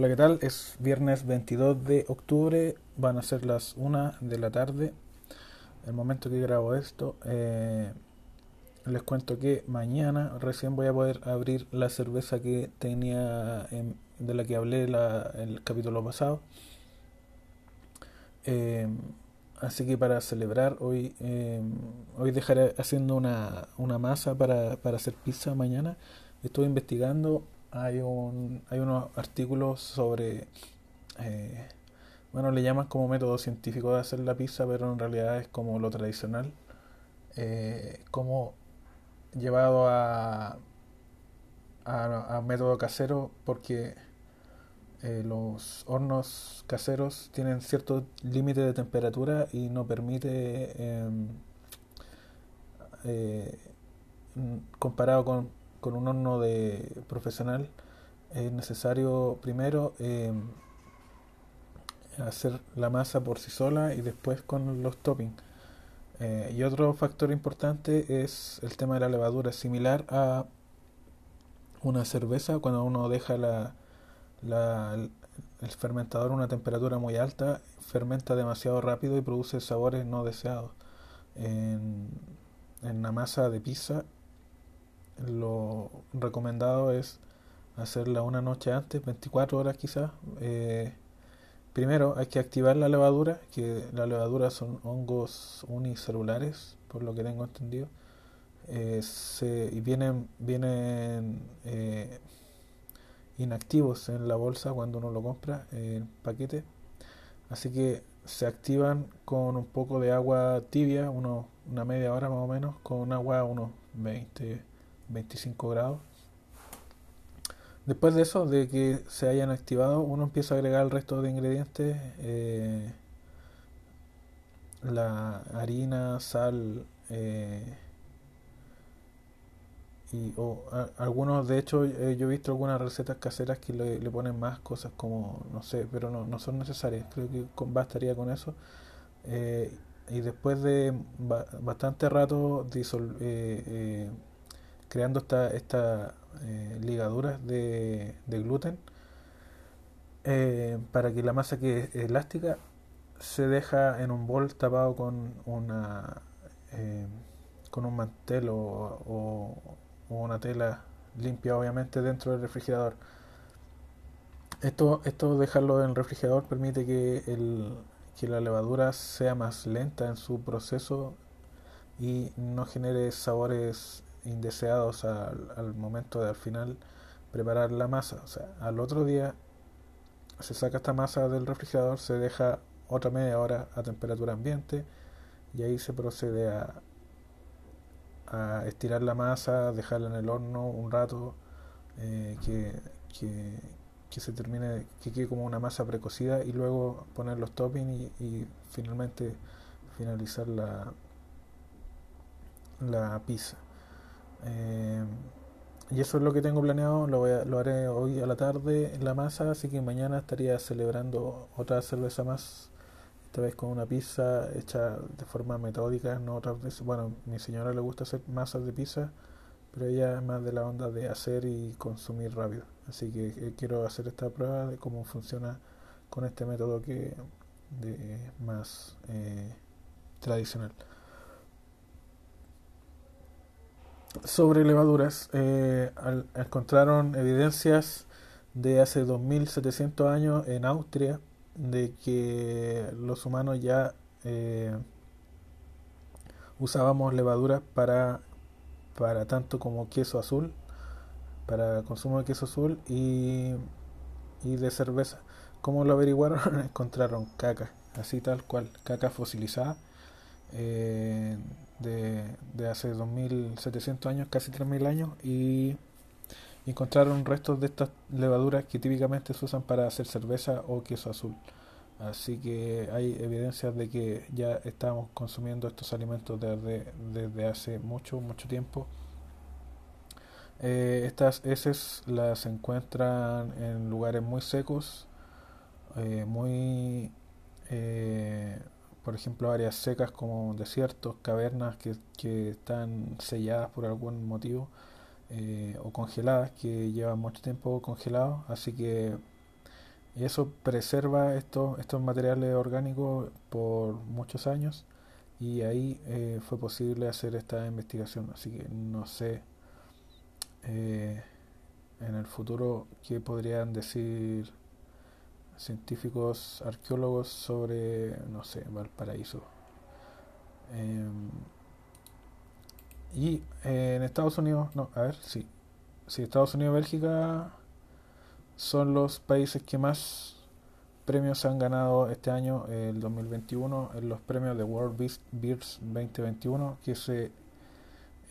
Hola, ¿qué tal? Es viernes 22 de octubre, van a ser las 1 de la tarde. El momento que grabo esto, eh, les cuento que mañana recién voy a poder abrir la cerveza que tenía, de la que hablé la, el capítulo pasado. Eh, así que para celebrar, hoy, eh, hoy dejaré haciendo una, una masa para, para hacer pizza mañana. Estoy investigando hay, un, hay unos artículos sobre, eh, bueno, le llaman como método científico de hacer la pizza, pero en realidad es como lo tradicional, eh, como llevado a, a, método casero, porque eh, los hornos caseros tienen cierto límite de temperatura y no permite, em, comparado con con un horno de profesional es necesario primero em, hacer la masa por sí sola y después con los toppings. Eh, y otro factor importante es el tema de la levadura, similar a una cerveza, cuando uno deja la, el fermentador a una temperatura muy alta, fermenta demasiado rápido y produce sabores no deseados. En, en la masa de pizza lo recomendado es hacerla una noche antes, 24 horas quizás. Eh, primero hay que activar la levadura, que la levadura son hongos unicelulares, por lo que tengo entendido. Eh, y vienen, vienen eh, inactivos en la bolsa cuando uno lo compra en paquete. Así que se activan con un poco de agua tibia, una media hora más o menos, con agua unos 20 25 grados. Después de eso, de que se hayan activado, uno empieza a agregar el resto de ingredientes, eh, la harina, sal, eh, y algunos, de hecho, eh, yo he visto algunas recetas caseras que le, ponen más cosas como, no sé, pero no, no son necesarias, creo que bastaría con eso. y después de bastante rato disolver creando estas esta, eh, ligaduras de, gluten eh, para que la masa que es elástica se deja en un bol tapado con una eh, con un mantel o, una tela limpia obviamente dentro del refrigerador. Esto, esto dejarlo en el refrigerador permite que, el, que la levadura sea más lenta en su proceso y no genere sabores indeseados al, momento de al final preparar la masa. O sea, al otro día se saca esta masa del refrigerador, se deja otra media hora a temperatura ambiente y ahí se procede a, a estirar la masa, dejarla en el horno un rato, eh, que, que, se termine, que quede como una masa precocida y luego poner los toppings y, y finalmente finalizar la, la pizza. Eh, y eso es lo que tengo planeado, lo, lo haré hoy a la tarde en la masa, así que mañana estaría celebrando otra cerveza más, esta vez con una pizza hecha de forma metódica, no otras veces. Bueno, mi señora le gusta hacer masas de pizza, pero ella es más de la onda de hacer y consumir rápido. Así que eh, quiero hacer esta prueba de cómo funciona con este método que de más eh, tradicional. Sobre levaduras, eh, encontraron evidencias de hace 2700 años en Austria de que los humanos ya eh, usábamos levaduras para, para tanto como queso azul, para consumo de queso azul y, y de cerveza. ¿Cómo lo averiguaron? Encontraron caca, así tal cual, caca fosilizada. Eh, de, de hace 2.700 años, casi 3.000 años, y encontraron restos de estas levaduras que típicamente se usan para hacer cerveza o queso azul. Así que hay evidencias de que ya estamos consumiendo estos alimentos desde, desde hace mucho, mucho tiempo. Eh, estas heces las encuentran en lugares muy secos, eh, muy eh, por ejemplo, áreas secas como desiertos, cavernas que, que están selladas por algún motivo eh, o congeladas, que llevan mucho tiempo congelados, así que eso preserva estos, estos materiales orgánicos por muchos años y ahí eh, fue posible hacer esta investigación. Así que no sé eh, en el futuro qué podrían decir científicos, arqueólogos sobre, no sé, Valparaíso. Em, y eh, en Estados Unidos, no, a ver, sí. Sí, Estados Unidos y Bélgica son los países que más premios han ganado este año, el 2021, en los premios de World Beers 2021, que se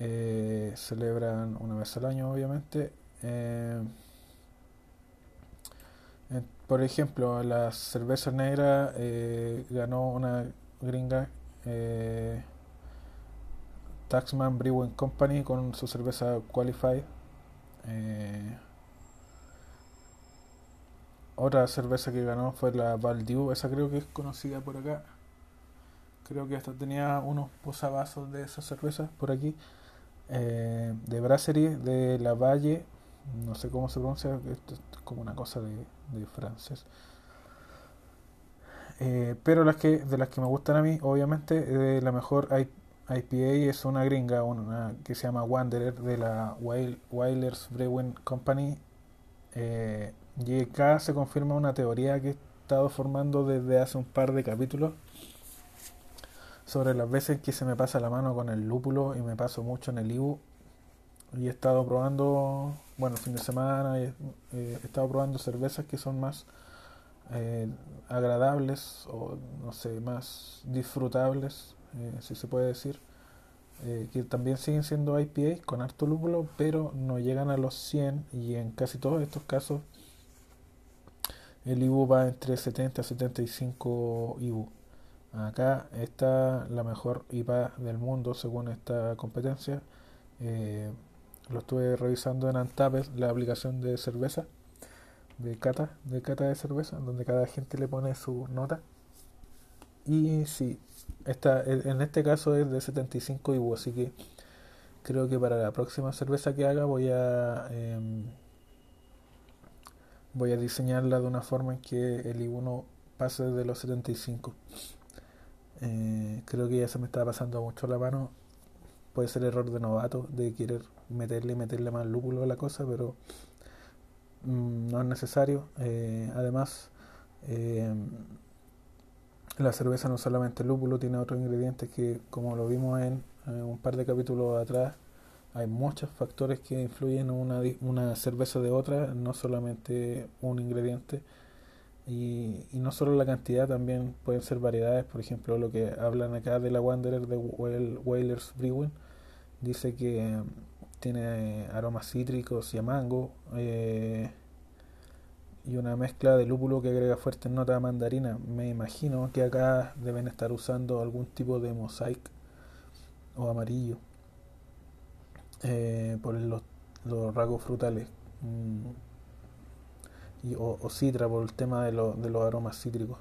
eh, celebran una vez al año, obviamente. Eh, por ejemplo, la cerveza negra eh, ganó una gringa Taxman Brewing Company con su cerveza Qualified. Otra cerveza que ganó fue la Valdiu, esa creo que es conocida por acá. Creo que hasta tenía unos posavasos de esa cerveza por aquí. Eh, de Brasserie, de la Valle, no sé cómo se pronuncia, esto es como una cosa de, francés. Eh, pero las que de las que me gustan a mí, obviamente, de la mejor IPA es una gringa, una que se llama Wanderer de la Weilers Brewing Company. Eh, y acá se confirma una teoría que he estado formando desde hace un par de capítulos sobre las veces que se me pasa la mano con el lúpulo y me paso mucho en el Ibu. Y he estado probando, bueno, el fin de semana, he, estado probando cervezas que son más eh, agradables o, no sé, más disfrutables, eh, si se puede decir. Eh, que también siguen siendo IPA con harto lúpulo, pero no llegan a los 100 y en casi todos estos casos el IBU va entre 70 y 75 IBU. Acá está la mejor IPA del mundo según esta competencia. Lo estuve revisando en Antapes, la aplicación de cerveza, de cata, de cata de cerveza, donde cada gente le pone su nota. Y sí, esta, en este caso es de 75 IBU, así que creo que para la próxima cerveza que haga voy a... Em, voy a diseñarla de una forma en que el I1 pase de los 75. Eh, creo que ya se me está pasando mucho la mano. Puede ser error de novato de querer meterle y meterle más lúpulo a la cosa, pero mm, no es necesario. Eh, además, eh, la cerveza no solamente lúpulo, tiene otros ingredientes que, como lo vimos en un par de capítulos atrás, hay muchos factores que influyen en una, una cerveza de otra, no solamente un ingrediente. Y, y, no solo la cantidad, también pueden ser variedades. Por ejemplo, lo que hablan acá de la Wanderer de Whalers Brewing, dice que tiene aromas cítricos y a mango. Eh, y una mezcla de lúpulo que agrega fuerte nota de mandarina. Me imagino que acá deben estar usando algún tipo de mosaic o amarillo eh, por los, los, rasgos frutales mm, y, o, o, citra por el tema de, de los aromas cítricos.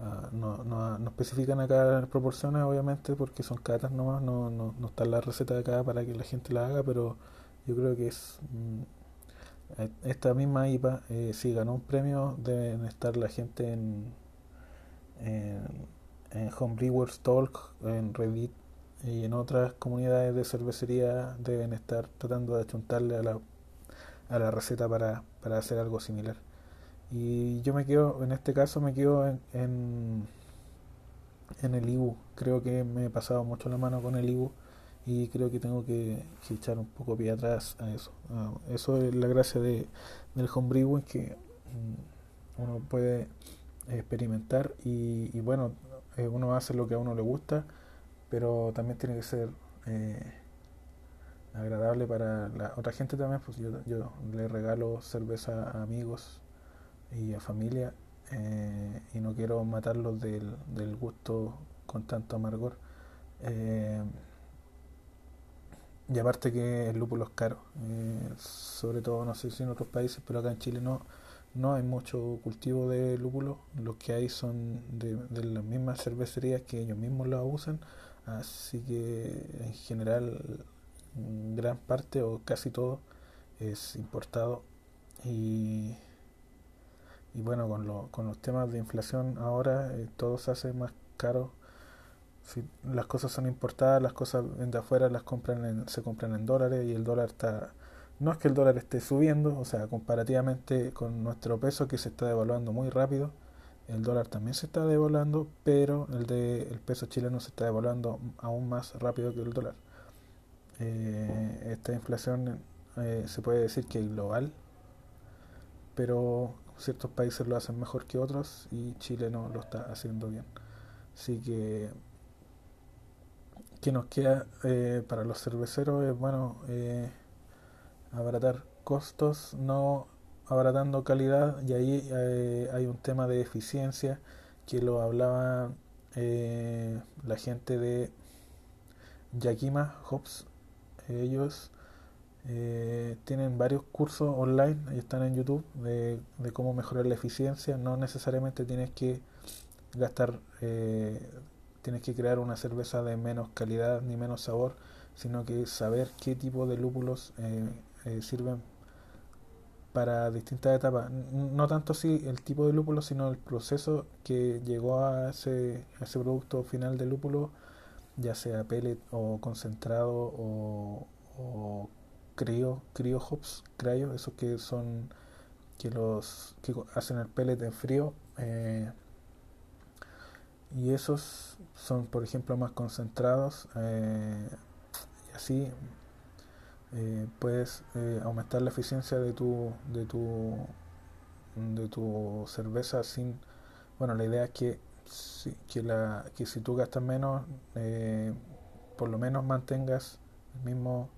Ah, no, no, no, especifican acá proporciones, obviamente, porque son catas nomás, no, no, no está la receta de acá para que la gente la haga, pero yo creo que es. Mm, esta misma IPA, eh, si ganó un premio, deben estar la gente en, en, en Homebrewers Talk, en Reddit, y en otras comunidades de cervecería deben estar tratando de achuntarle a la, a la receta para, para hacer algo similar. Y yo me quedo, en este caso me quedo en, en, el IBU. Creo que me he pasado mucho la mano con el IBU y creo que tengo que, echar un poco pie atrás a eso. Ah, eso es la gracia de, del homebrew, es que mm, uno puede experimentar y, bueno, eh, uno hace lo que a uno le gusta pero también tiene que ser eh, agradable para la otra gente también, pues yo, yo le regalo cerveza a amigos y a familia eh, y no quiero matarlos del, del gusto con tanto amargor. Eh, y aparte que el lúpulo es caro, sobre todo no sé si en otros países, pero acá en Chile no, no hay mucho cultivo de lúpulo, los que hay son de, de las mismas cervecerías que ellos mismos lo usan Así que en general gran parte o casi todo es importado y, y bueno, con, lo, con los temas de inflación ahora eh, todo se hace más caro. Si las cosas son importadas, las cosas de afuera las compran se compran en dólares y el dólar está... No es que el dólar esté subiendo, o sea, comparativamente con nuestro peso que se está devaluando muy rápido, el dólar también se está devaluando, pero el de el peso chileno se está devaluando aún más rápido que el dólar. Eh, esta inflación eh, se puede decir que es global, pero ciertos países lo hacen mejor que otros y Chile no lo está haciendo bien. Así que, ¿qué nos queda eh, para los cerveceros? Es bueno eh, abaratar costos, no abaratando calidad, y ahí eh, hay un tema de eficiencia que lo hablaba la gente de Yakima Hops. Ellos eh, tienen varios cursos online, y están en YouTube, de, cómo mejorar la eficiencia. No necesariamente tienes que gastar, eh, tienes que crear una cerveza de menos calidad ni menos sabor, sino que saber qué tipo de lúpulos eh, sirven para distintas etapas. No tanto si el tipo de lúpulo, sino el proceso que llegó a ese, producto final de lúpulo, ya sea pellet o concentrado o crio, crio hops, cryo, esos que son que los que hacen el pellet en frío eh, y esos son por ejemplo más concentrados eh, y así eh, puedes aumentar la eficiencia de tu de tu de tu cerveza sin bueno la idea es que si, que la que si tú gastas menos por lo menos mantengas el mismo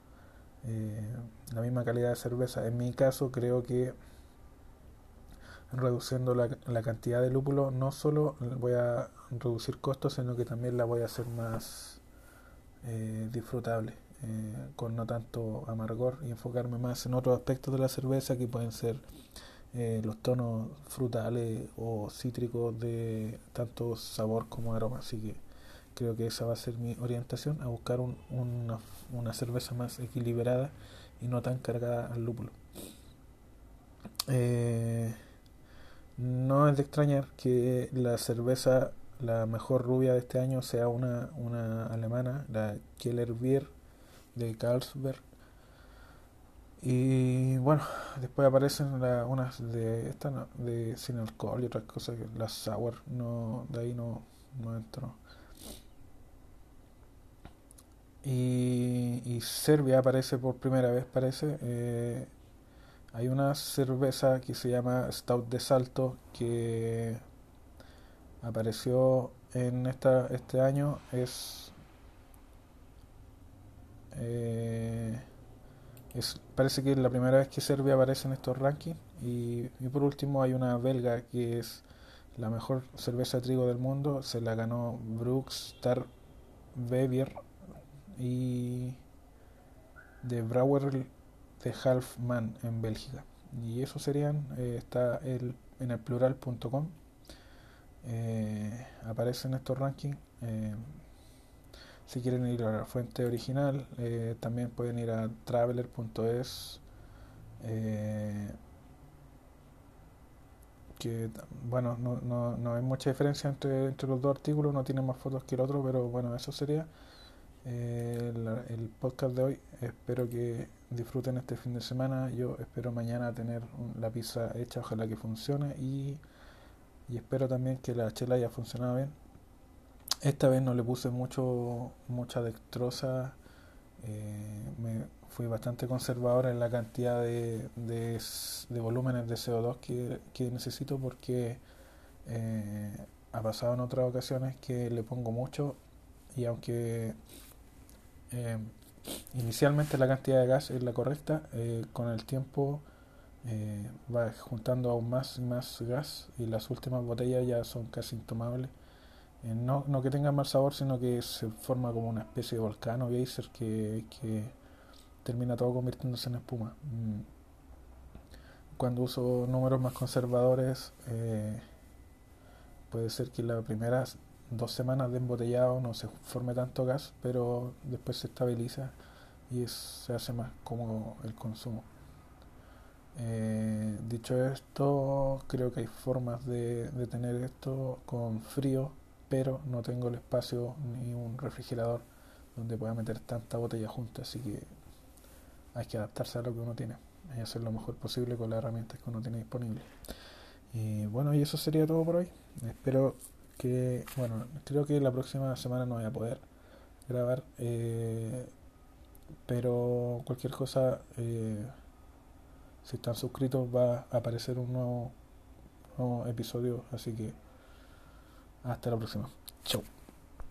eh, la misma calidad de cerveza. En mi caso creo que reduciendo la, la, cantidad de lúpulo no solo voy a reducir costos, sino que también la voy a hacer más eh, disfrutable, eh, con no tanto amargor y enfocarme más en otros aspectos de la cerveza que pueden ser los tonos frutales o cítricos de tanto sabor como aroma. Así que creo que esa va a ser mi orientación, a buscar una, una, cerveza más equilibrada y no tan cargada al lúpulo. Eh, no es de extrañar que la cerveza, la mejor rubia de este año, sea una, una alemana, la Keller Beer de Carlsberg. Y bueno, después aparecen unas de esta de sin alcohol y otras cosas, las sour, no, de ahí no, no entro. Y, Serbia aparece por primera vez, parece. Eh, hay una cerveza que se llama Stout de Salto que apareció en esta, este año. Es, eh, es parece que es la primera vez que Serbia aparece en estos rankings. Y, y por último hay una belga que es la mejor cerveza de trigo del mundo. Se la ganó Brooks Star Bevier y de Brouwer de Halfman en Bélgica. Y eso serían, eh, está el, en el plural.com. Eh, aparecen estos rankings. Eh, si quieren ir a la fuente original, también pueden ir a traveler.es. que bueno, no, no, no hay mucha diferencia entre, entre los dos artículos, no tiene más fotos que el otro, pero bueno, eso sería el, podcast de hoy. Espero que disfruten este fin de semana. Yo espero mañana tener la pizza hecha, ojalá que funcione. Y, y espero también que la chela haya funcionado bien. Esta vez no le puse mucho mucha dextrosa. Eh, me fui bastante conservador en la cantidad de, de, volúmenes de CO2 que, que necesito porque eh, ha pasado en otras ocasiones que le pongo mucho y aunque eh, inicialmente la cantidad de gas es la correcta, eh, con el tiempo eh, va juntando aún más y más gas y las últimas botellas ya son casi intomables. no, no que tengan mal sabor, sino que se forma como una especie de volcán o geyser que, que termina todo convirtiéndose en espuma. Mm. Cuando uso números más conservadores, puede ser que la primera dos semanas de embotellado no se forme tanto gas, pero después se estabiliza y se hace más cómodo el consumo. Eh, dicho esto, creo que hay formas de, tener esto con frío, pero no tengo el espacio ni un refrigerador donde pueda meter tanta botella junta, así que hay que adaptarse a lo que uno tiene y hacer lo mejor posible con las herramientas que uno tiene disponible. Y bueno, y eso sería todo por hoy. Espero que, bueno, creo que la próxima semana no voy a poder grabar, eh, pero cualquier cosa, eh, si están suscritos va a aparecer un nuevo, nuevo episodio, así que hasta la próxima. Chau.